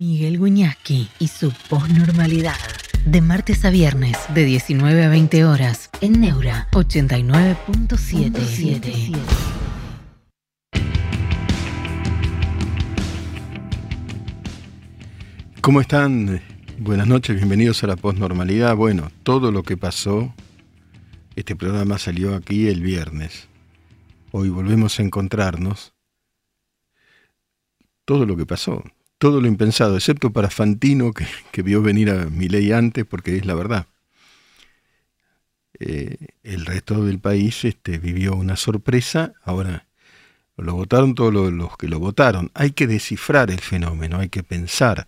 Miguel Guñasqui y su posnormalidad. De martes a viernes, de 19 a 20 horas, en Neura 89.77. ¿Cómo están? Buenas noches, bienvenidos a la posnormalidad. Bueno, todo lo que pasó, este programa salió aquí el viernes. Hoy volvemos a encontrarnos. Todo lo que pasó, todo lo impensado, excepto para Fantino, que, vio venir a ley antes, porque es la verdad. Eh, el resto del país este, vivió una sorpresa, ahora lo votaron todos los, que lo votaron. Hay que descifrar el fenómeno, hay que pensar.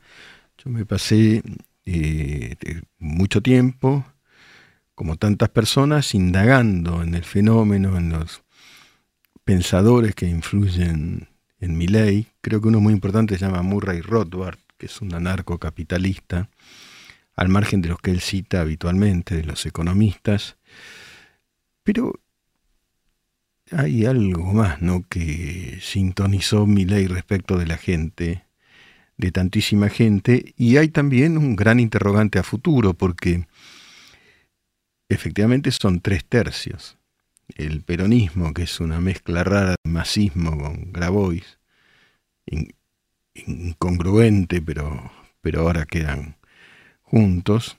Yo me pasé eh, mucho tiempo, como tantas personas, indagando en el fenómeno, en los pensadores que influyen en mi ley, creo que uno muy importante se llama Murray Rothbard, que es un anarcocapitalista, al margen de los que él cita habitualmente, de los economistas. Pero hay algo más, ¿no? Que sintonizó mi ley respecto de la gente, de tantísima gente, y hay también un gran interrogante a futuro, porque efectivamente son tres tercios el peronismo, que es una mezcla rara de masismo con Grabois, incongruente, pero, pero ahora quedan juntos.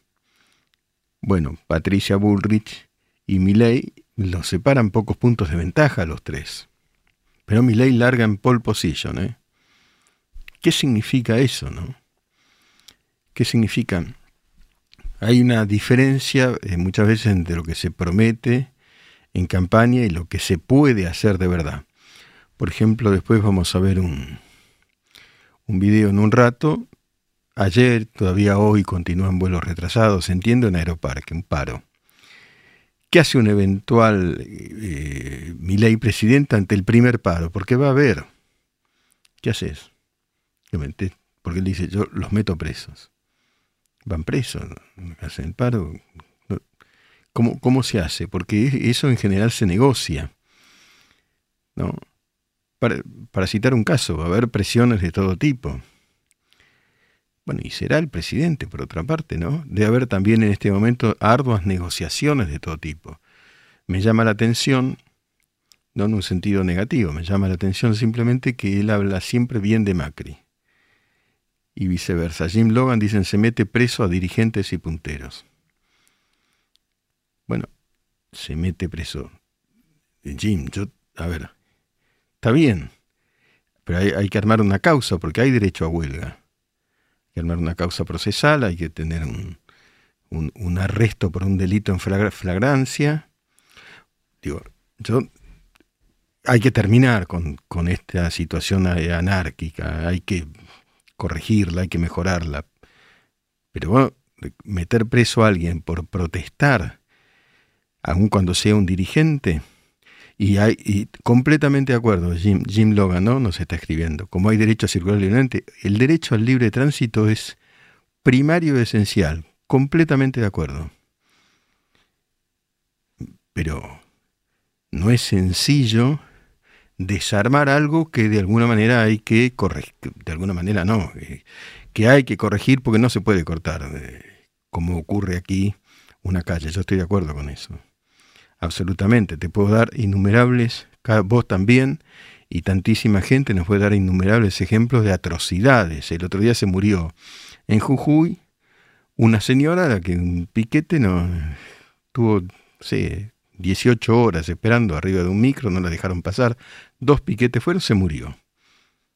Bueno, Patricia Bullrich y Milley los separan pocos puntos de ventaja a los tres. Pero Milley larga en pole position, ¿eh? ¿Qué significa eso, no? ¿Qué significa? Hay una diferencia eh, muchas veces entre lo que se promete en campaña y lo que se puede hacer de verdad. Por ejemplo, después vamos a ver un, un video en un rato. Ayer, todavía hoy, continúan vuelos retrasados, entiendo, en Aeroparque, un paro. ¿Qué hace un eventual eh, ley presidente ante el primer paro? Porque va a haber. ¿Qué haces? Porque él dice, yo los meto presos. Van presos, hacen el paro, ¿Cómo, ¿Cómo, se hace? Porque eso en general se negocia. ¿no? Para, para, citar un caso, va a haber presiones de todo tipo. Bueno, y será el presidente, por otra parte, ¿no? Debe haber también en este momento arduas negociaciones de todo tipo. Me llama la atención, no en un sentido negativo, me llama la atención simplemente que él habla siempre bien de Macri. Y viceversa. Jim Logan dicen se mete preso a dirigentes y punteros bueno, se mete preso. Jim, yo, a ver, está bien, pero hay, que armar una causa porque hay derecho a huelga. Hay que armar una causa procesal, hay que tener un, arresto por un delito en flagrancia. Digo, yo hay que terminar con, esta situación anárquica, hay que corregirla, hay que mejorarla. Pero bueno, meter preso a alguien por protestar aun cuando sea un dirigente. Y, hay, completamente de acuerdo, Jim, Jim Logan ¿no? nos está escribiendo, como hay derecho a circular libremente, el derecho al libre tránsito es primario y esencial, completamente de acuerdo. Pero no es sencillo desarmar algo que de alguna manera hay que corregir, de alguna manera no, eh, que hay que corregir porque no se puede cortar, eh, como ocurre aquí una calle, yo estoy de acuerdo con eso absolutamente. Te puedo dar innumerables, vos también, y tantísima gente nos puede dar innumerables ejemplos de atrocidades. El otro día se murió en Jujuy una señora a la que un piquete no tuvo, sé, 18 horas esperando arriba de un micro, no la dejaron pasar, dos piquetes fueron, se murió.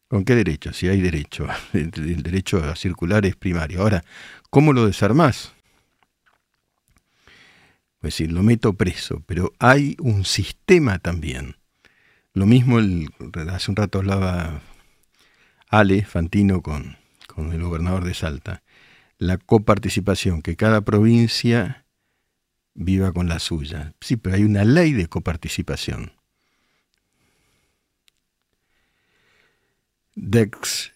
¿Con qué derecho? Si hay derecho, el derecho a circular es primario. Ahora, ¿cómo lo desarmás? Es decir, lo meto preso, pero hay un sistema también. Lo mismo, hace un rato hablaba Ale Fantino con, con el gobernador de Salta, la coparticipación, que cada provincia viva con la suya. Sí, pero hay una ley de coparticipación. Dex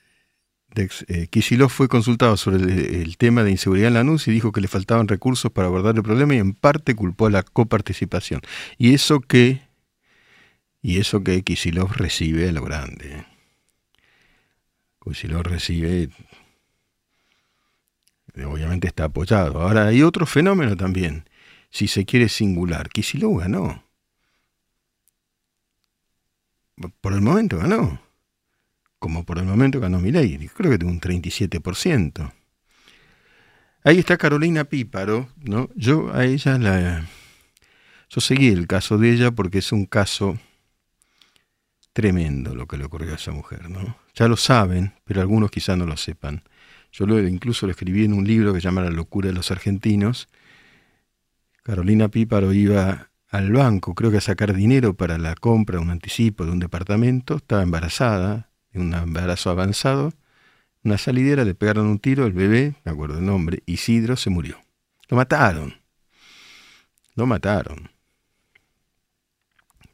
Eh, fue consultado sobre el, tema de inseguridad en la NUS y dijo que le faltaban recursos para abordar el problema y en parte culpó a la coparticipación. Y eso que, y eso que Kisilov recibe a lo grande. Kisilov recibe obviamente está apoyado. Ahora hay otro fenómeno también, si se quiere singular. Kicillof ganó. Por el momento ganó. Como por el momento ganó Milei. Creo que tuvo un 37%. Ahí está Carolina Píparo, ¿no? Yo a ella la... Yo seguí el caso de ella porque es un caso tremendo lo que le ocurrió a esa mujer, ¿no? Ya lo saben, pero algunos quizás no lo sepan. Yo incluso lo escribí en un libro que se llama La locura de los argentinos. Carolina Píparo iba al banco, creo que a sacar dinero para la compra, un anticipo de un departamento, estaba embarazada, un embarazo avanzado, una salidera, le pegaron un tiro, el bebé, me acuerdo el nombre, Isidro, se murió. Lo mataron. Lo mataron.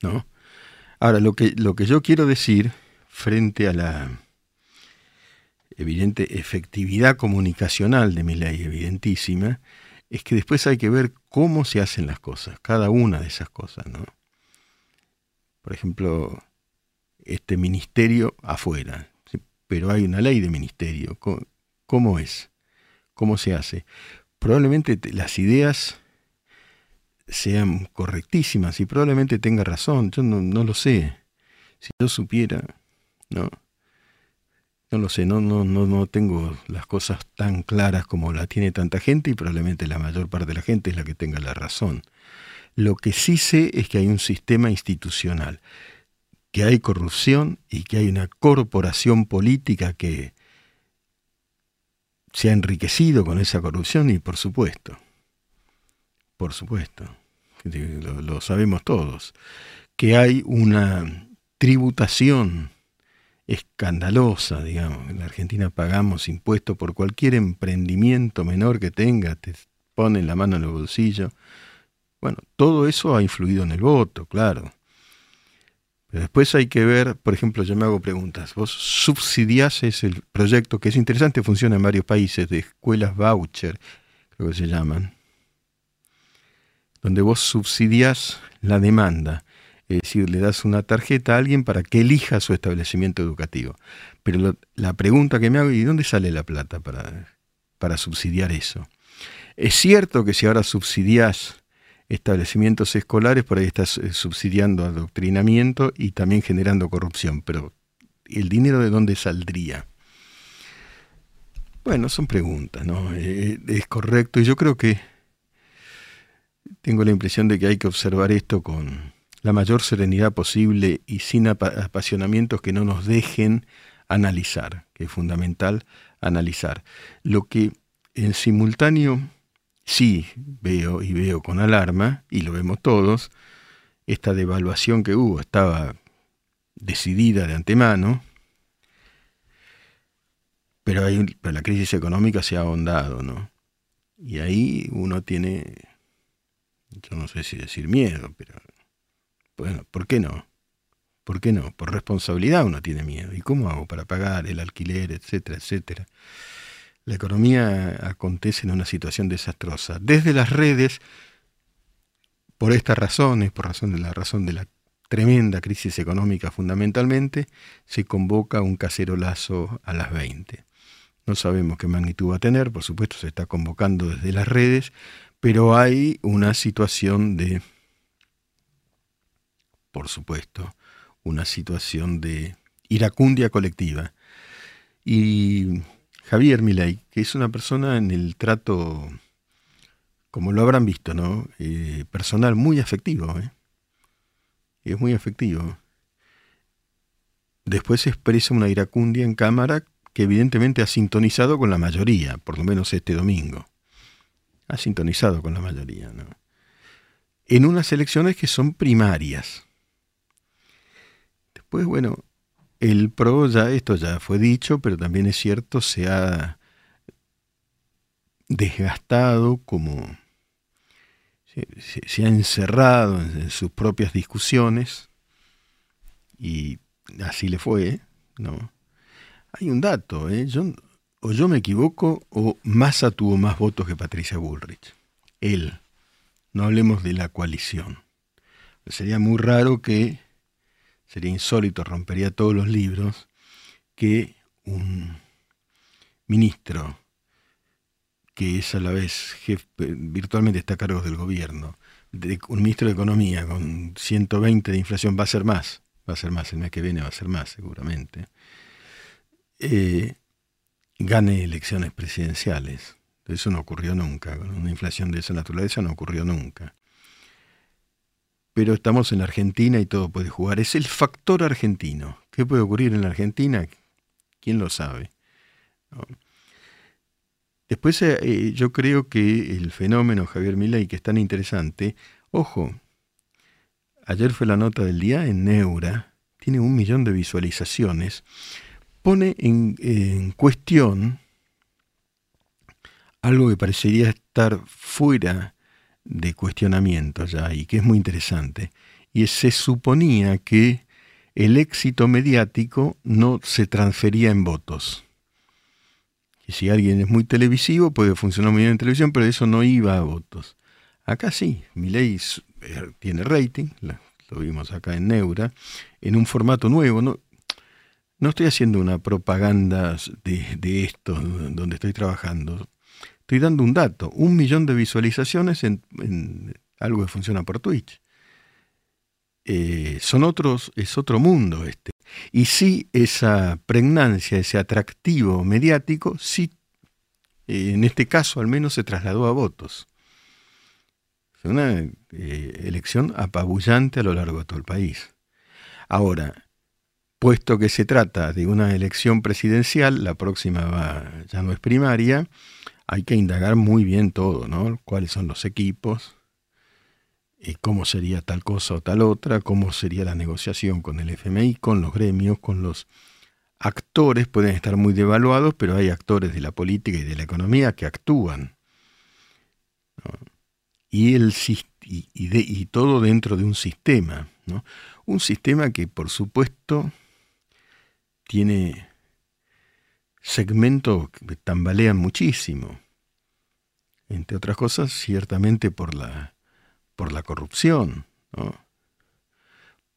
¿No? Ahora, lo que, lo que yo quiero decir frente a la evidente efectividad comunicacional de mi ley, evidentísima, es que después hay que ver cómo se hacen las cosas, cada una de esas cosas, ¿no? Por ejemplo, este ministerio afuera, pero hay una ley de ministerio. ¿Cómo, es? ¿Cómo se hace? Probablemente las ideas sean correctísimas y probablemente tenga razón, yo no, lo sé. Si yo supiera, ¿no? No lo sé, no, no, no, no tengo las cosas tan claras como la tiene tanta gente y probablemente la mayor parte de la gente es la que tenga la razón. Lo que sí sé es que hay un sistema institucional, que hay corrupción y que hay una corporación política que se ha enriquecido con esa corrupción y por supuesto, por supuesto, lo, sabemos todos, que hay una tributación escandalosa, digamos. En la Argentina pagamos impuestos por cualquier emprendimiento menor que tenga, te ponen la mano en el bolsillo. Bueno, todo eso ha influido en el voto, claro. Pero después hay que ver, por ejemplo, yo me hago preguntas. Vos subsidiás el proyecto que es interesante, funciona en varios países, de escuelas voucher, creo que se llaman, donde vos subsidiás la demanda es decir, le das una tarjeta a alguien para que elija su establecimiento educativo. Pero la pregunta que me hago, ¿y dónde sale la plata para, para subsidiar eso? Es cierto que si ahora subsidias establecimientos escolares, por ahí estás eh, subsidiando adoctrinamiento y también generando corrupción, pero ¿el dinero de dónde saldría? Bueno, son preguntas, ¿no? Eh, es correcto y yo creo que tengo la impresión de que hay que observar esto con, la mayor serenidad posible y sin apasionamientos que no nos dejen analizar, que es fundamental analizar. Lo que en simultáneo sí veo y veo con alarma, y lo vemos todos, esta devaluación que hubo estaba decidida de antemano, pero, pero la crisis económica se ha ahondado, ¿no? Y ahí uno tiene, yo no sé si decir miedo, pero bueno, ¿por qué no? ¿Por qué no? Por responsabilidad uno tiene miedo. ¿Y cómo hago para pagar el alquiler, etcétera, etcétera? La economía acontece en una situación desastrosa. Desde las redes, por estas razones, por razón de la razón de la tremenda crisis económica fundamentalmente, se convoca un cacerolazo a las 20. No sabemos qué magnitud va a tener, por supuesto se está convocando desde las redes, pero hay una situación de por supuesto, una situación de iracundia colectiva. Y Javier Milei, que es una persona en el trato, como lo habrán visto, ¿no? Eh, personal muy afectivo, ¿eh? es muy afectivo. Después expresa una iracundia en cámara que evidentemente ha sintonizado con la mayoría, por lo menos este domingo. Ha sintonizado con la mayoría, ¿no? En unas elecciones que son primarias. Pues bueno, el PRO ya, esto ya fue dicho, pero también es cierto, se ha desgastado como se, ha encerrado en, sus propias discusiones y así le fue, ¿no? Hay un dato, ¿eh? o yo me equivoco o Massa tuvo más votos que Patricia Bullrich. Él. No hablemos de la coalición. Sería muy raro que sería insólito, rompería todos los libros, que un ministro que es a la vez jefe, virtualmente está a cargo del gobierno, de, un ministro de Economía con 120 de inflación, va a ser más, va a ser más, el mes que viene va a ser más seguramente, eh, gane elecciones presidenciales. Eso no ocurrió nunca, una inflación de esa naturaleza no ocurrió nunca. Pero estamos en Argentina y todo puede jugar. Es el factor argentino. ¿Qué puede ocurrir en la Argentina? ¿Quién lo sabe? Después eh, eh, yo creo que el fenómeno Javier Milei, que es tan interesante, ojo, ayer fue la nota del día en Neura, tiene un millón de visualizaciones, pone en, cuestión algo que parecería estar fuera de cuestionamiento ya y que es muy interesante. Y se suponía que el éxito mediático no se transfería en votos. Y si alguien es muy televisivo, puede funcionar muy bien en televisión, pero eso no iba a votos. Acá sí, mi ley eh, tiene rating, lo vimos acá en Neura, en un formato nuevo. No, no estoy haciendo una propaganda de, esto donde estoy trabajando. Estoy dando un dato, un millón de visualizaciones en, algo que funciona por Twitch. Eh, son otros, es otro mundo este. Y sí, esa pregnancia, ese atractivo mediático, sí, eh, en este caso al menos se trasladó a votos. Fue una eh, elección apabullante a lo largo de todo el país. Ahora, puesto que se trata de una elección presidencial, la próxima ya no es primaria, hay que indagar muy bien todo, ¿no? Cuáles son los equipos, cómo sería tal cosa o tal otra, cómo sería la negociación con el FMI, con los gremios, con los actores, pueden estar muy devaluados, pero hay actores de la política y de la economía que actúan. Y, y, y, todo dentro de un sistema, ¿no? un sistema que por supuesto tiene segmentos que tambalean muchísimo, entre otras cosas ciertamente por la por la corrupción,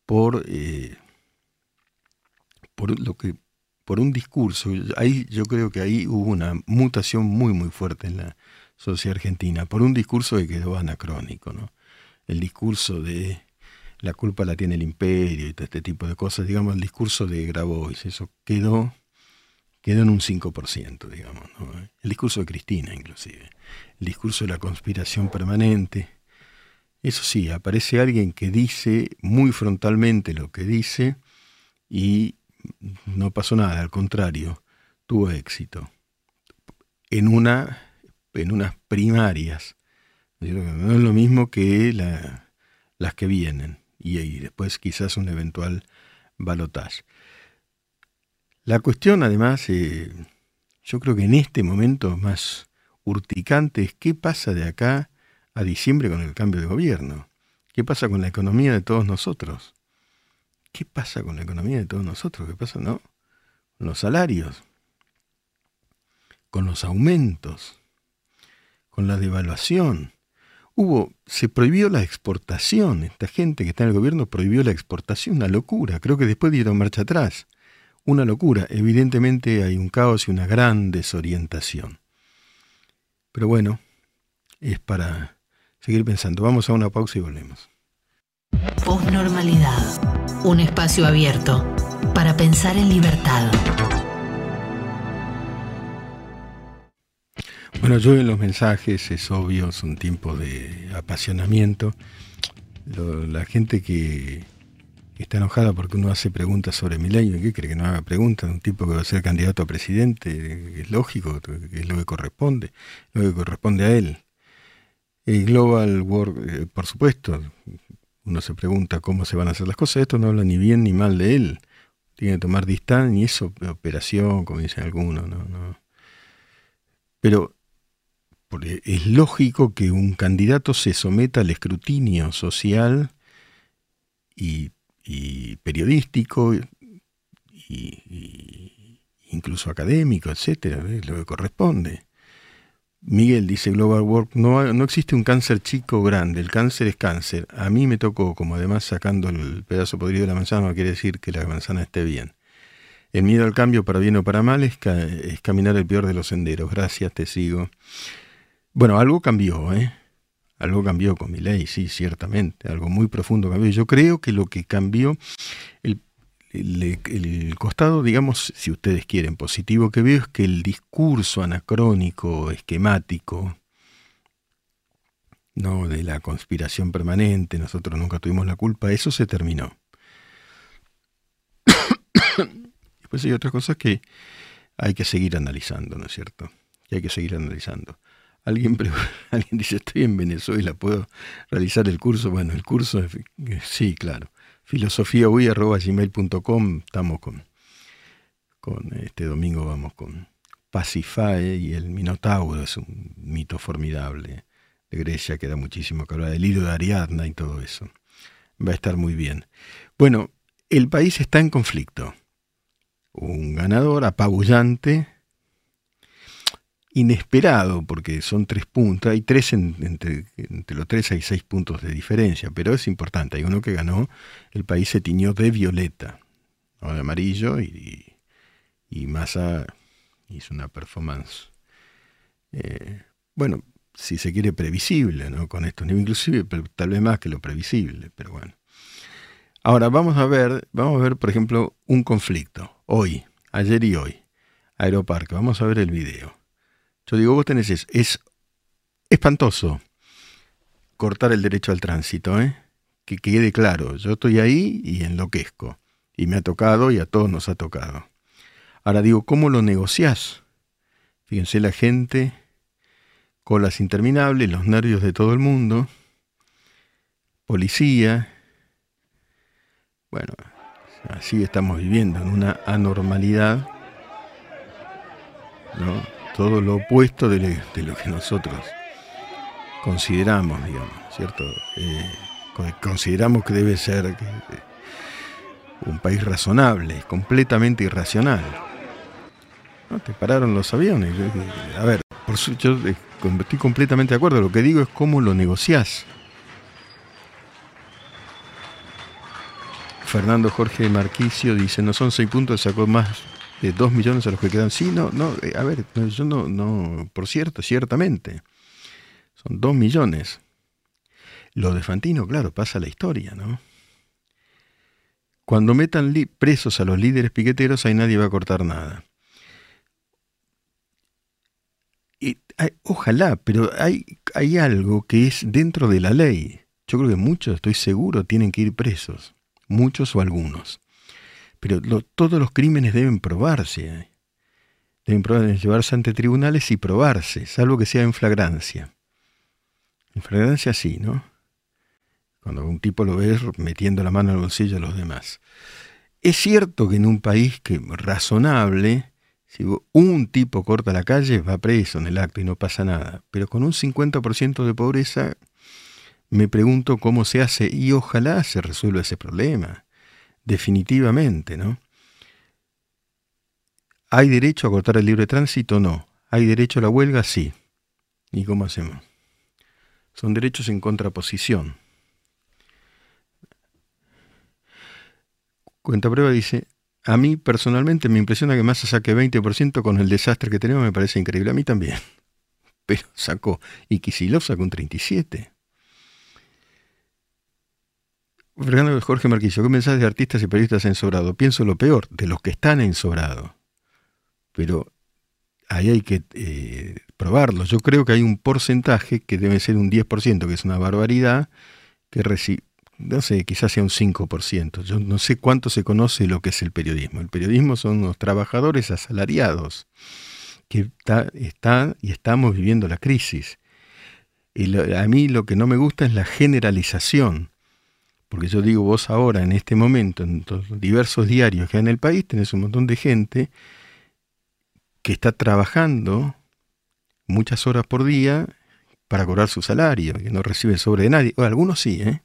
por, eh, por lo que por un discurso. Ahí, yo creo que ahí hubo una mutación muy muy fuerte en la sociedad argentina, por un discurso que quedó anacrónico, ¿no? El discurso de la culpa la tiene el imperio y todo este tipo de cosas, digamos, el discurso de Grabois, eso quedó, quedó en un 5%, digamos, El discurso de Cristina, inclusive. El discurso de la conspiración permanente, eso sí, aparece alguien que dice muy frontalmente lo que dice y no pasó nada, al contrario, tuvo éxito. En, una, en unas primarias. No es lo mismo que las que vienen y, después quizás un eventual balotaje. La cuestión además, eh, yo creo que en este momento más urticante es qué pasa de acá a diciembre con el cambio de gobierno? ¿Qué pasa con la economía de todos nosotros? ¿Qué pasa con la economía de todos nosotros? ¿Qué pasa, no? Con los salarios, con los aumentos, con la devaluación. Hubo, se prohibió la exportación. Esta gente que está en el gobierno prohibió la exportación, una locura. Creo que después dieron marcha atrás. Una locura. Evidentemente hay un caos y una gran desorientación. Pero bueno, es para seguir pensando. Vamos a una pausa y volvemos. Postnormalidad. Un espacio abierto para pensar en libertad. Bueno, yo en los mensajes es obvio, es un tiempo de apasionamiento. la gente que está enojada porque uno hace preguntas sobre mi ley, ¿qué cree que no haga preguntas? Un tipo que va a ser candidato a presidente, es lógico, es lo que corresponde, lo que corresponde a él. El Global World, eh, por supuesto, uno se pregunta cómo se van a hacer las cosas, esto no habla ni bien ni mal de él. Tiene que tomar distancia, ni eso, operación, como dicen algunos, no, no. Pero es lógico que un candidato se someta al escrutinio social y, periodístico y, incluso académico, etcétera, es lo que corresponde. Miguel dice Global Work, no, no existe un cáncer chico o grande, el cáncer es cáncer. A mí me tocó, como además sacando el pedazo podrido de la manzana no quiere decir que la manzana esté bien. El miedo al cambio para bien o para mal es, caminar el peor de los senderos. Gracias, te sigo. Bueno, algo cambió, ¿eh? Algo cambió con mi ley, sí, ciertamente. Algo muy profundo cambió. Yo creo que lo que cambió, el, el, costado, digamos, si ustedes quieren, positivo que veo es que el discurso anacrónico, esquemático, no de la conspiración permanente, nosotros nunca tuvimos la culpa, eso se terminó. Después hay otras cosas que hay que seguir analizando, ¿no es cierto? Que hay que seguir analizando. Alguien, dice, estoy en Venezuela, ¿puedo realizar el curso? Bueno, el curso, sí, claro. filosofiaui.gmail.com, estamos con, con, este domingo vamos con Pacifae y el Minotauro, es un mito formidable de Grecia que da muchísimo que hablar, del hilo de Ariadna y todo eso. Va a estar muy bien. Bueno, el país está en conflicto. Un ganador apabullante, inesperado, porque son tres puntos, hay tres entre, los tres hay seis puntos de diferencia, pero es importante, hay uno que ganó, el país se tiñó de violeta, o de amarillo, y, y, Massa hizo una performance, eh, bueno, si se quiere, previsible, ¿no? Con esto, inclusive tal vez más que lo previsible, pero bueno. Ahora vamos a ver, vamos a ver, por ejemplo, un conflicto, hoy, ayer y hoy, Aeroparque, vamos a ver el video. Yo digo, vos tenés eso, es espantoso cortar el derecho al tránsito, ¿eh? que quede claro, yo estoy ahí y enloquezco, y me ha tocado y a todos nos ha tocado. Ahora digo, ¿cómo lo negociás? Fíjense la gente colas interminables, los nervios de todo el mundo, policía. Bueno, así estamos viviendo en una anormalidad, ¿no? Todo lo opuesto de, lo que nosotros consideramos, digamos, ¿cierto? Eh, consideramos que debe ser un país razonable, completamente irracional. ¿No? Te pararon los aviones. A ver, por su, yo eh, estoy completamente de acuerdo. Lo que digo es cómo lo negociás. Fernando Jorge Marquicio dice, no son seis puntos, sacó más de dos millones a los que quedan. Sí, no, no, eh, a ver, yo no, no, por cierto, ciertamente, son dos millones. Lo de Fantino, claro, pasa la historia, ¿no? Cuando metan presos a los líderes piqueteros, ahí nadie va a cortar nada. ojalá, pero hay, hay algo que es dentro de la ley. Yo creo que muchos, estoy seguro, tienen que ir presos. Muchos o algunos. Pero todos los crímenes deben probarse. ¿eh? Deben probarse, llevarse ante tribunales y probarse, salvo que sea en flagrancia. En flagrancia sí, ¿no? Cuando un tipo lo ves metiendo la mano al bolsillo a los demás. Es cierto que en un país que razonable, si un tipo corta la calle, va preso en el acto y no pasa nada. Pero con un 50% de pobreza, me pregunto cómo se hace y ojalá se resuelva ese problema. Definitivamente, ¿no? ¿Hay derecho a cortar el libre tránsito? No. ¿Hay derecho a la huelga? Sí. ¿Y cómo hacemos? Son derechos en contraposición. Cuenta prueba dice, a mí personalmente me impresiona que Massa saque 20% con el desastre que tenemos, me parece increíble. A mí también. Pero sacó. Y Kisilov sacó un 37. Fernando Jorge Marquillo, ¿qué mensaje de artistas y periodistas en Sobrado? Pienso lo peor, de los que están en Sobrado. Pero ahí hay que eh, probarlo. Yo creo que hay un porcentaje que debe ser un 10%, que es una barbaridad, que recibe no sé, quizás sea un 5%. Yo no sé cuánto se conoce lo que es el periodismo. El periodismo son unos trabajadores asalariados que está, y estamos viviendo la crisis. Y a mí lo que no me gusta es la generalización. Porque yo digo, vos ahora, en este momento, en los diversos diarios que hay en el país, tenés un montón de gente que está trabajando muchas horas por día para cobrar su salario, que no recibe sobre de nadie. O algunos sí, ¿eh?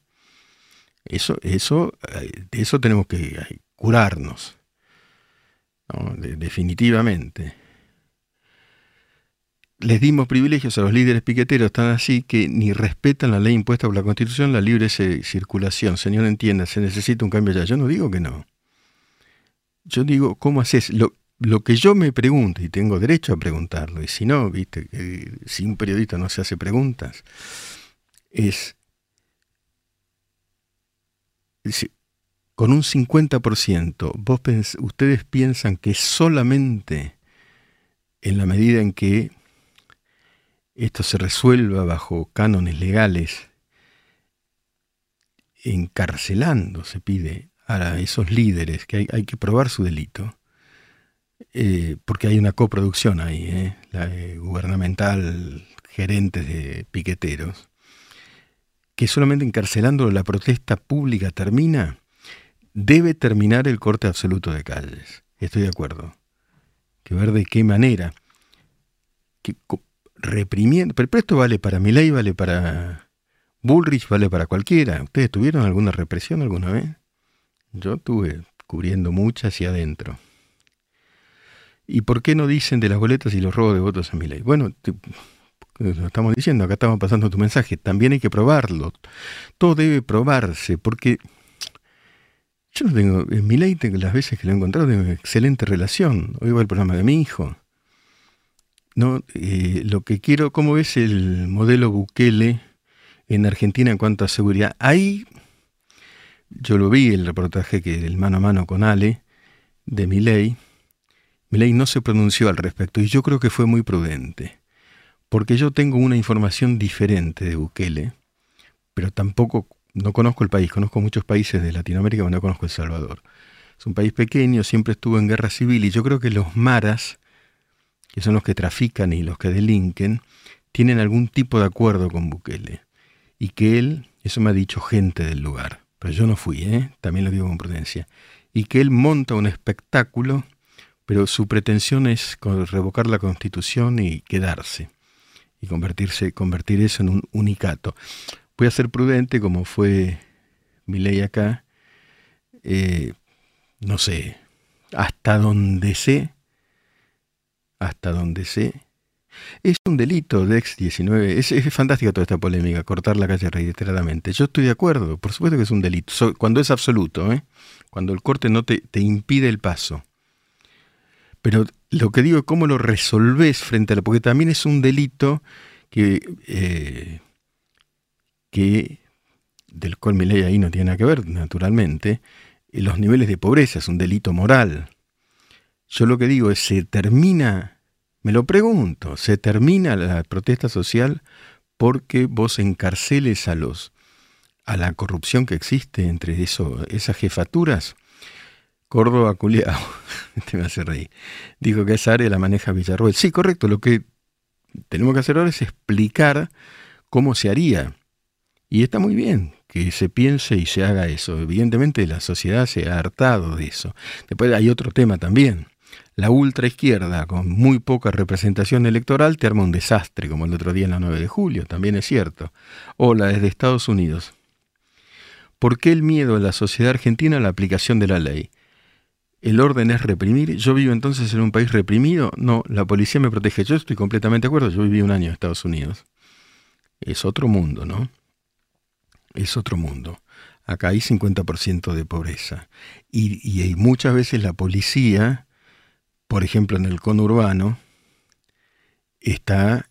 Eso, eso, eh, de eso tenemos que eh, curarnos. definitivamente. Les dimos privilegios a los líderes piqueteros tan así que ni respetan la ley impuesta por la Constitución, la libre circulación. Señor, entienda, se necesita un cambio ya. Yo no digo que no. Yo digo, ¿cómo haces? Lo, que yo me pregunto, y tengo derecho a preguntarlo, y si no, viste, que si un periodista no se hace preguntas, es, con un 50%, vos ustedes piensan que solamente en la medida en que esto se resuelva bajo cánones legales, encarcelando, se pide, a esos líderes, que hay, que probar su delito, eh, porque hay una coproducción ahí, eh, la eh, gubernamental, gerentes de piqueteros, que solamente encarcelando la protesta pública termina, debe terminar el corte absoluto de calles. Estoy de acuerdo. Que ver de qué manera. Reprimiendo. Pero esto vale para Milei, vale para Bullrich, vale para cualquiera. ¿Ustedes tuvieron alguna represión alguna vez? Yo tuve cubriendo muchas y adentro. ¿Y por qué no dicen de las boletas y los robos de votos a Milei? Bueno, lo estamos diciendo, acá estamos pasando tu mensaje. También hay que probarlo. Todo debe probarse, porque yo no tengo, en Milei las veces que lo he encontrado tengo una excelente relación. Hoy va el programa de mi hijo. No, eh, lo que quiero, ¿cómo ves el modelo Bukele en Argentina en cuanto a seguridad? Ahí yo lo vi el reportaje que el mano a mano con Ale de Milei. Milei no se pronunció al respecto y yo creo que fue muy prudente, porque yo tengo una información diferente de Bukele, pero tampoco no conozco el país, conozco muchos países de Latinoamérica, pero no conozco El Salvador. Es un país pequeño, siempre estuvo en guerra civil y yo creo que los maras que son los que trafican y los que delinquen, tienen algún tipo de acuerdo con Bukele. Y que él, eso me ha dicho gente del lugar, pero yo no fui, ¿eh? también lo digo con prudencia, y que él monta un espectáculo, pero su pretensión es revocar la constitución y quedarse, y convertirse, convertir eso en un unicato. Voy a ser prudente como fue mi ley acá, eh, no sé, hasta donde sé, hasta donde sé. Es un delito de ex-19. Es, es, fantástica toda esta polémica, cortar la calle reiteradamente. Yo estoy de acuerdo, por supuesto que es un delito, cuando es absoluto, ¿eh? cuando el corte no te, te, impide el paso. Pero lo que digo es cómo lo resolves frente a la... Porque también es un delito que, eh, que del cual mi ley ahí no tiene nada que ver, naturalmente. Los niveles de pobreza es un delito moral. Yo lo que digo es, se termina, me lo pregunto, se termina la protesta social porque vos encarceles a los a la corrupción que existe entre esas jefaturas. Córdoba Culeado, este me hace reír, dijo que esa área la maneja Villarroel. Sí, correcto, lo que tenemos que hacer ahora es explicar cómo se haría. Y está muy bien que se piense y se haga eso. Evidentemente la sociedad se ha hartado de eso. Después hay otro tema también la ultraizquierda, con muy poca representación electoral, te arma un desastre, como el otro día en la 9 de julio, también es cierto. O la desde Estados Unidos. ¿Por qué el miedo en la sociedad argentina a la aplicación de la ley? ¿El orden es reprimir? ¿Yo vivo entonces en un país reprimido? No, la policía me protege. Yo estoy completamente de acuerdo. Yo viví un año en Estados Unidos. Es otro mundo, ¿no? Es otro mundo. Acá hay 50% de pobreza. Y muchas veces la policía por ejemplo, en el conurbano, está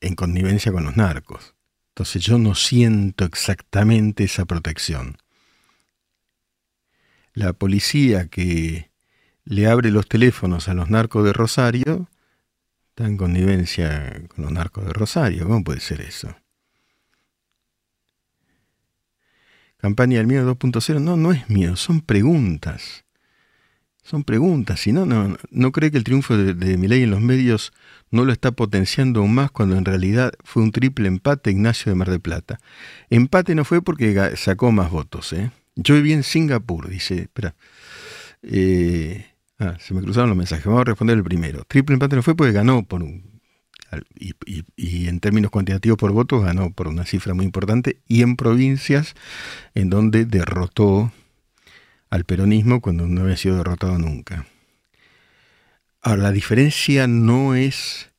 en connivencia con los narcos. Entonces yo no siento exactamente esa protección. La policía que le abre los teléfonos a los narcos de Rosario está en connivencia con los narcos de Rosario. ¿Cómo puede ser eso? Campaña del miedo 2.0. No, no es miedo, son preguntas. Son preguntas, si no, no, no cree que el triunfo de, de en los medios no lo está potenciando aún más cuando en realidad fue un triple empate Ignacio de Mar del Plata. Empate no fue porque sacó más votos. ¿eh? Yo viví en Singapur, dice, espera. Eh, ah, se me cruzaron los mensajes, vamos a responder el primero. Triple empate no fue porque ganó por un... Y, y en términos cuantitativos por votos ganó por una cifra muy importante y en provincias en donde derrotó al peronismo cuando no había sido derrotado nunca. Ahora, la diferencia no es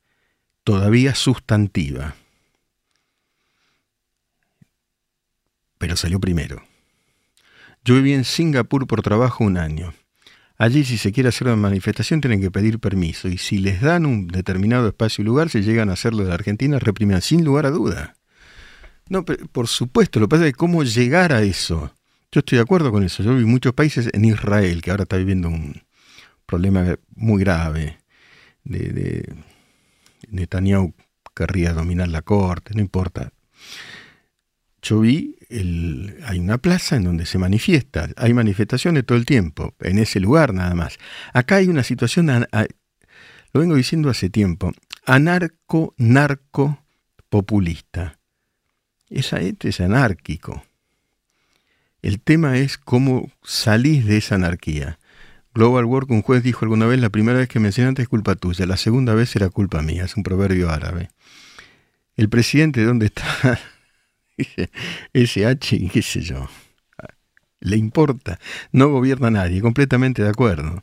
todavía sustantiva, pero salió primero. Yo viví en Singapur por trabajo un año. Allí si se quiere hacer una manifestación tienen que pedir permiso y si les dan un determinado espacio y lugar, si llegan a hacerlo de la Argentina, reprimen sin lugar a duda. No, pero por supuesto, lo que pasa es cómo llegar a eso. Yo estoy de acuerdo con eso. Yo vi muchos países en Israel, que ahora está viviendo un problema muy grave. De, de Netanyahu querría dominar la corte, no importa. Yo vi, hay una plaza en donde se manifiesta, hay manifestaciones todo el tiempo, en ese lugar nada más. Acá hay una situación, lo vengo diciendo hace tiempo, anarco, narco, populista. Esa es anárquico. El tema es cómo salís de esa anarquía. Global Work, un juez dijo alguna vez, la primera vez que mencionaste es culpa tuya, la segunda vez era culpa mía, es un proverbio árabe. El presidente, ¿dónde está? Dice, SH, qué sé yo. Le importa, no gobierna nadie, completamente de acuerdo.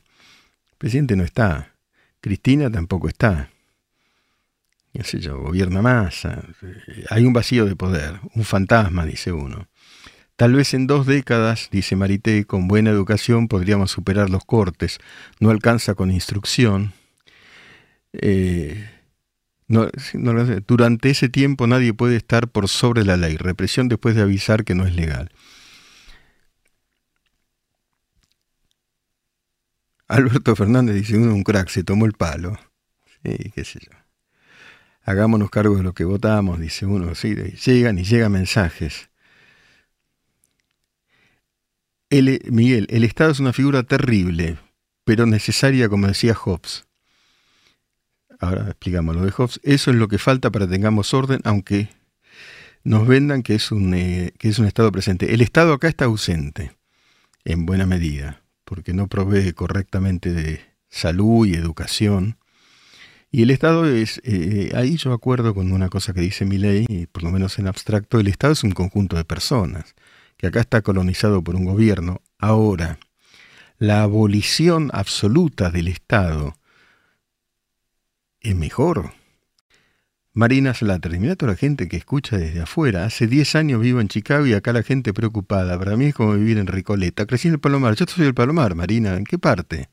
El presidente no está, Cristina tampoco está. Qué sé yo, gobierna masa. Hay un vacío de poder, un fantasma, dice uno. Tal vez en dos décadas, dice Marité, con buena educación podríamos superar los cortes. No alcanza con instrucción. Eh, durante ese tiempo nadie puede estar por sobre la ley. Represión después de avisar que no es legal. Alberto Fernández dice, uno un crack, se tomó el palo. Sí, qué sé yo. Hagámonos cargo de lo que votamos, dice uno. Sí, llegan y llegan mensajes. El, Miguel, el Estado es una figura terrible, pero necesaria, como decía Hobbes. Ahora explicamos lo de Hobbes. Eso es lo que falta para que tengamos orden, aunque nos vendan que es, un, eh, que es un Estado presente. El Estado acá está ausente, en buena medida, porque no provee correctamente de salud y educación. Y el Estado es, eh, ahí yo acuerdo con una cosa que dice mi ley, por lo menos en abstracto, el Estado es un conjunto de personas que acá está colonizado por un gobierno, ahora la abolición absoluta del Estado es mejor. Marina Slater, mira toda la gente que escucha desde afuera. Hace 10 años vivo en Chicago y acá la gente preocupada. Para mí es como vivir en Ricoleta. Crecí en el Palomar. Yo soy del Palomar, Marina. ¿En qué parte?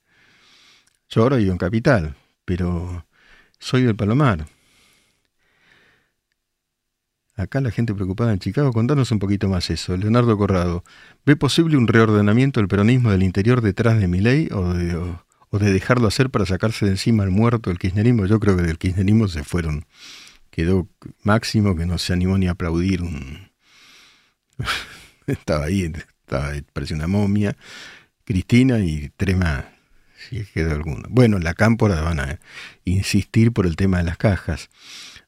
Yo ahora vivo en Capital, pero soy del Palomar. Acá la gente preocupada en Chicago, contanos un poquito más eso. Leonardo Corrado, ¿ve posible un reordenamiento del peronismo del interior detrás de mi ley o de, o, de dejarlo hacer para sacarse de encima al muerto del kirchnerismo? Yo creo que del kirchnerismo se fueron. Quedó Máximo que no se animó ni a aplaudir un... estaba ahí, estaba, parecía una momia. Cristina y Trema, si quedó alguno. Bueno, la cámpora van a insistir por el tema de las cajas.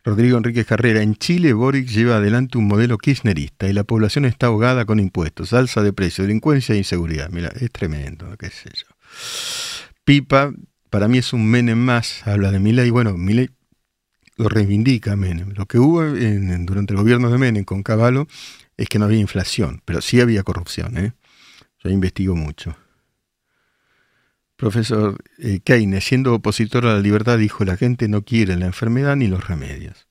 Rodrigo Enrique Carrera, en Chile Boric lleva adelante un modelo kirchnerista y la población está ahogada con impuestos, alza de precios, delincuencia e inseguridad. Mira, es tremendo, qué sé yo. Pipa, para mí es un Menem más, habla de Milei, bueno, Milei lo reivindica Menem. Lo que hubo durante el gobierno de Menem con Caballo es que no había inflación, pero sí había corrupción. ¿eh? Yo investigo mucho. Profesor eh, Keynes, siendo opositor a la libertad, dijo, la gente no quiere la enfermedad ni los remedios.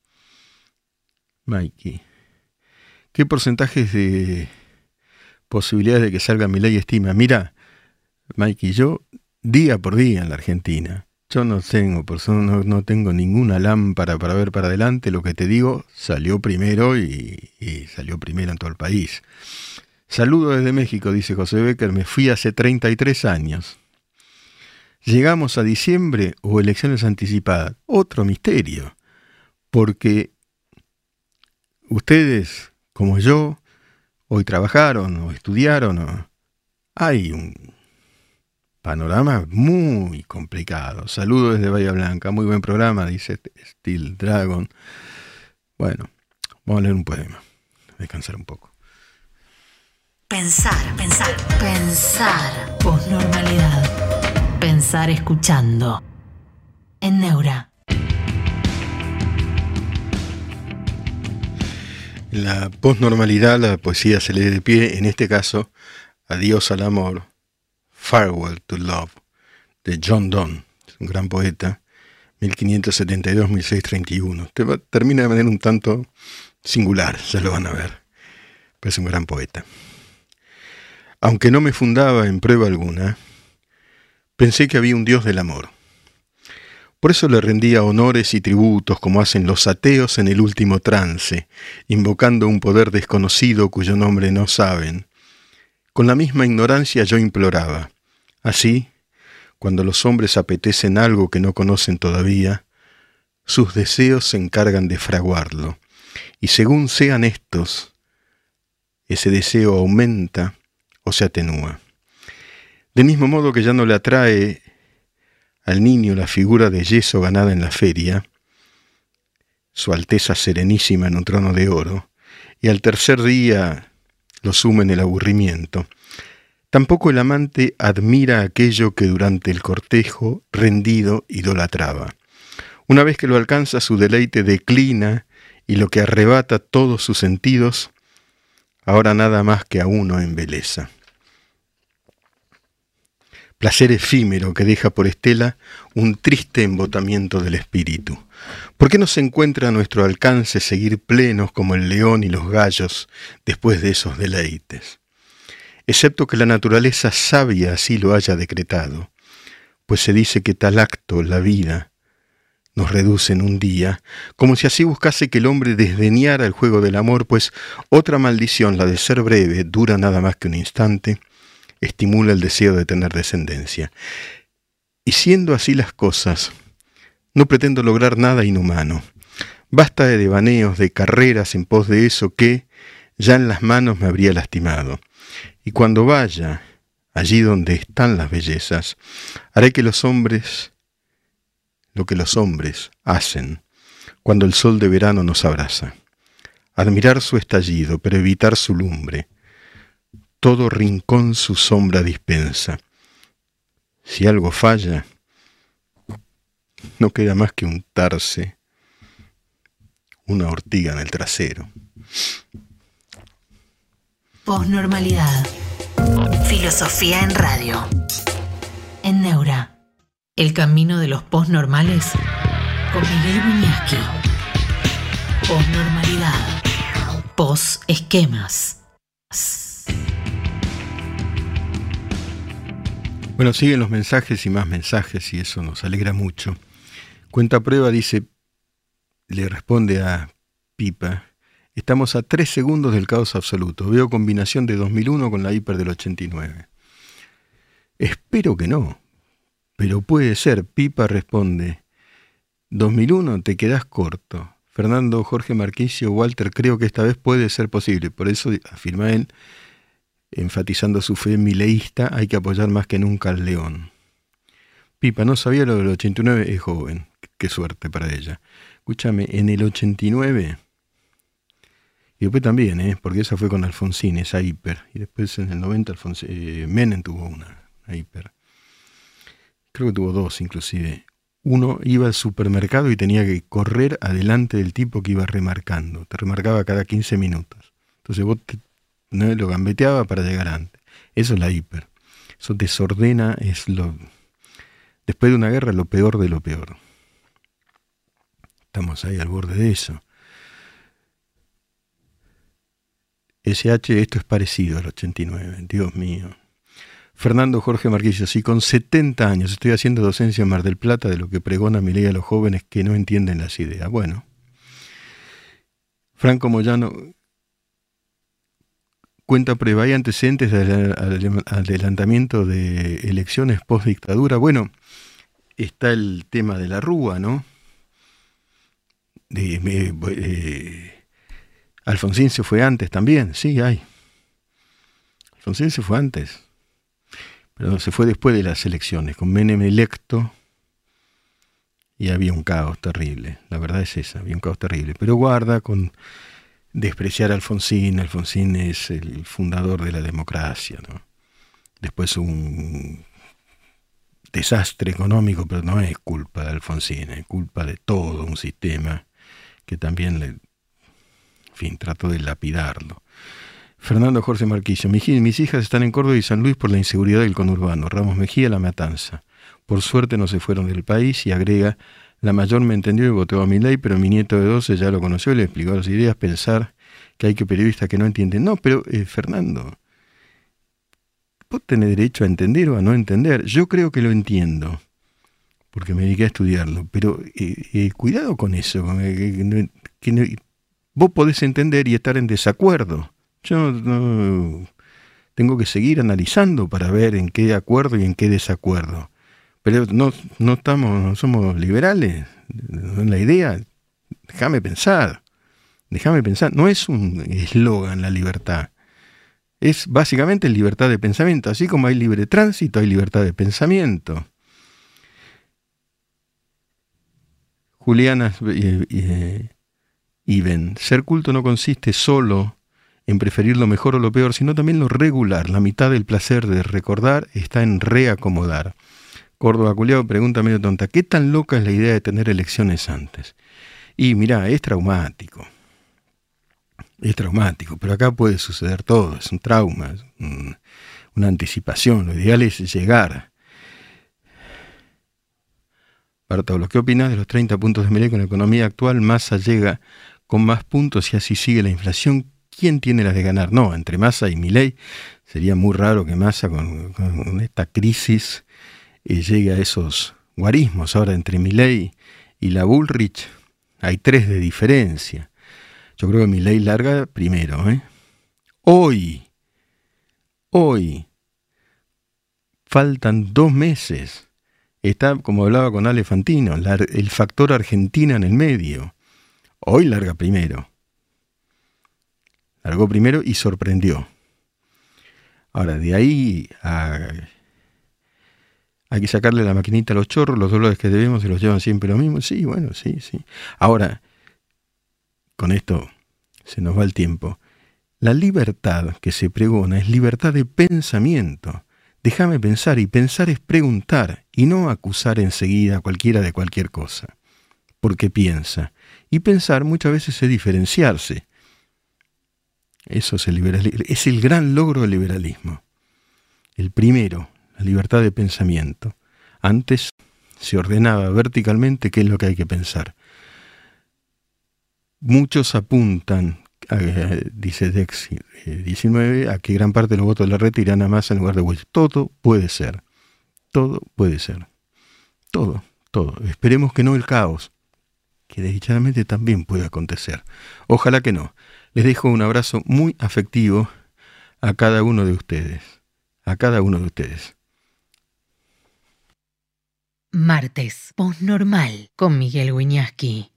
Mikey, ¿qué porcentajes de posibilidades de que salga mi ley estima? Mira, Mikey, yo día por día en la Argentina, yo no tengo, no, no tengo ninguna lámpara para ver para adelante, lo que te digo salió primero y, y salió primero en todo el país. Saludo desde México, dice José Becker, me fui hace 33 años. Llegamos a diciembre o elecciones anticipadas. Otro misterio. Porque ustedes, como yo, hoy trabajaron o estudiaron. hay un panorama muy complicado. Saludos desde Bahía Blanca. Muy buen programa, dice Steel Dragon. Bueno, vamos a leer un poema. Descansar un poco. Pensar, pensar, pensar. Posnormalidad. Pensar escuchando. En Neura. En la posnormalidad la poesía se lee de pie, en este caso, Adiós al amor, Farewell to Love, de John Donne, un gran poeta, 1572-1631. Termina de manera un tanto singular, ya lo van a ver, pero es un gran poeta. Aunque no me fundaba en prueba alguna, Pensé que había un Dios del amor. Por eso le rendía honores y tributos como hacen los ateos en el último trance, invocando un poder desconocido cuyo nombre no saben. Con la misma ignorancia yo imploraba. Así, cuando los hombres apetecen algo que no conocen todavía, sus deseos se encargan de fraguarlo, y según sean estos, ese deseo aumenta o se atenúa. De mismo modo que ya no le atrae al niño la figura de yeso ganada en la feria, su Alteza Serenísima en un trono de oro, y al tercer día lo sume en el aburrimiento. Tampoco el amante admira aquello que durante el cortejo rendido idolatraba. Una vez que lo alcanza, su deleite declina y lo que arrebata todos sus sentidos, ahora nada más que a uno embeleza placer efímero que deja por Estela un triste embotamiento del espíritu. ¿Por qué no se encuentra a nuestro alcance seguir plenos como el león y los gallos después de esos deleites? Excepto que la naturaleza sabia así lo haya decretado, pues se dice que tal acto, la vida, nos reduce en un día, como si así buscase que el hombre desdeñara el juego del amor, pues otra maldición, la de ser breve, dura nada más que un instante, estimula el deseo de tener descendencia. Y siendo así las cosas, no pretendo lograr nada inhumano. Basta de devaneos, de carreras en pos de eso que ya en las manos me habría lastimado. Y cuando vaya allí donde están las bellezas, haré que los hombres, lo que los hombres hacen cuando el sol de verano nos abraza. Admirar su estallido, pero evitar su lumbre, todo rincón su sombra dispensa. Si algo falla, no queda más que untarse una ortiga en el trasero. Posnormalidad. Filosofía en radio. En Neura. El camino de los posnormales con Miguel Buñaski. Posnormalidad. Pos-esquemas. Bueno, siguen los mensajes y más mensajes y eso nos alegra mucho. Cuenta prueba dice, le responde a Pipa, estamos a tres segundos del caos absoluto. Veo combinación de 2001 con la hiper del 89. Espero que no, pero puede ser. Pipa responde, 2001 te quedas corto. Fernando, Jorge Marquicio, Walter, creo que esta vez puede ser posible. Por eso afirma él, enfatizando su fe mileísta, hay que apoyar más que nunca al león. Pipa, no sabía lo del 89, es joven. Qué suerte para ella. Escúchame, en el 89, y después también, ¿eh? porque esa fue con Alfonsín, esa hiper. Y después en el 90 eh, Menem tuvo una, una hiper. Creo que tuvo dos inclusive. Uno iba al supermercado y tenía que correr adelante del tipo que iba remarcando. Te remarcaba cada 15 minutos. Entonces vos te ¿no? lo gambeteaba para llegar antes. Eso es la hiper. Eso desordena, es lo... Después de una guerra, lo peor de lo peor. Estamos ahí al borde de eso. SH, esto es parecido al 89, Dios mío. Fernando Jorge Marquillo, si con 70 años estoy haciendo docencia en Mar del Plata de lo que pregona mi ley a los jóvenes que no entienden las ideas. Bueno, Franco Moyano, cuenta prueba. ¿Hay antecedentes de adelantamiento de elecciones post dictadura? Bueno, está el tema de la Rúa, ¿no? Eh, Alfonsín se fue antes también, sí, hay. Alfonsín se fue antes, pero se fue después de las elecciones, con Menem electo, y había un caos terrible, la verdad es esa, había un caos terrible. Pero guarda con despreciar a Alfonsín. Alfonsín es el fundador de la democracia. ¿no? Después un desastre económico, pero no es culpa de Alfonsín, es culpa de todo un sistema que también le, en fin, trató de lapidarlo. Fernando Jorge Marquillo, mis hijas están en Córdoba y San Luis por la inseguridad del conurbano. Ramos Mejía, la matanza. Por suerte no se fueron del país y agrega, la mayor me entendió y votó a mi ley, pero mi nieto de 12 ya lo conoció y le explicó las ideas, pensar que hay que periodistas que no entienden. No, pero eh, Fernando, vos tenés derecho a entender o a no entender. Yo creo que lo entiendo, porque me dediqué a estudiarlo, pero eh, eh, cuidado con eso, que, vos podés entender y estar en desacuerdo. Yo no, tengo que seguir analizando para ver en qué acuerdo y en qué desacuerdo. Pero no, no estamos, somos liberales la idea. Déjame pensar, déjame pensar. No es un eslogan la libertad. Es básicamente libertad de pensamiento. Así como hay libre tránsito, hay libertad de pensamiento. Juliana Iben, ser culto no consiste solo en preferir lo mejor o lo peor, sino también lo regular. La mitad del placer de recordar está en reacomodar. Córdoba Culeado pregunta medio tonta, ¿qué tan loca es la idea de tener elecciones antes? Y mira, es traumático. Es traumático, pero acá puede suceder todo, es un trauma, es una anticipación. Lo ideal es llegar. Bartolo, ¿qué opinas de los 30 puntos de Milei con la economía actual? Massa llega con más puntos y así sigue la inflación. ¿Quién tiene las de ganar? No, entre Massa y Milei sería muy raro que Massa con, con esta crisis y llegue a esos guarismos. Ahora, entre Milley y la Bullrich hay tres de diferencia. Yo creo que Milley larga primero. ¿eh? Hoy, hoy, faltan dos meses. Está, como hablaba con Ale Fantino, el factor Argentina en el medio. Hoy larga primero. Largó primero y sorprendió. Ahora, de ahí a hay que sacarle la maquinita a los chorros, los dólares que debemos se los llevan siempre lo mismo. Sí, bueno, sí, sí. Ahora, con esto se nos va el tiempo. La libertad que se pregona es libertad de pensamiento. Déjame pensar y pensar es preguntar y no acusar enseguida a cualquiera de cualquier cosa. Porque piensa. Y pensar muchas veces es diferenciarse. Eso. Es el gran logro del liberalismo. El primero, la libertad de pensamiento. Antes se ordenaba verticalmente qué es lo que hay que pensar. Muchos apuntan, dice Dex 19, eh, a que gran parte de los votos de la red irán a más en lugar de Bush. Todo puede ser. Todo puede ser. Todo, todo. Esperemos que no el caos, que desdichadamente también puede acontecer. Ojalá que no. Les dejo un abrazo muy afectivo a cada uno de ustedes. A cada uno de ustedes. Martes, Postnormal, con Miguel Wiñaski.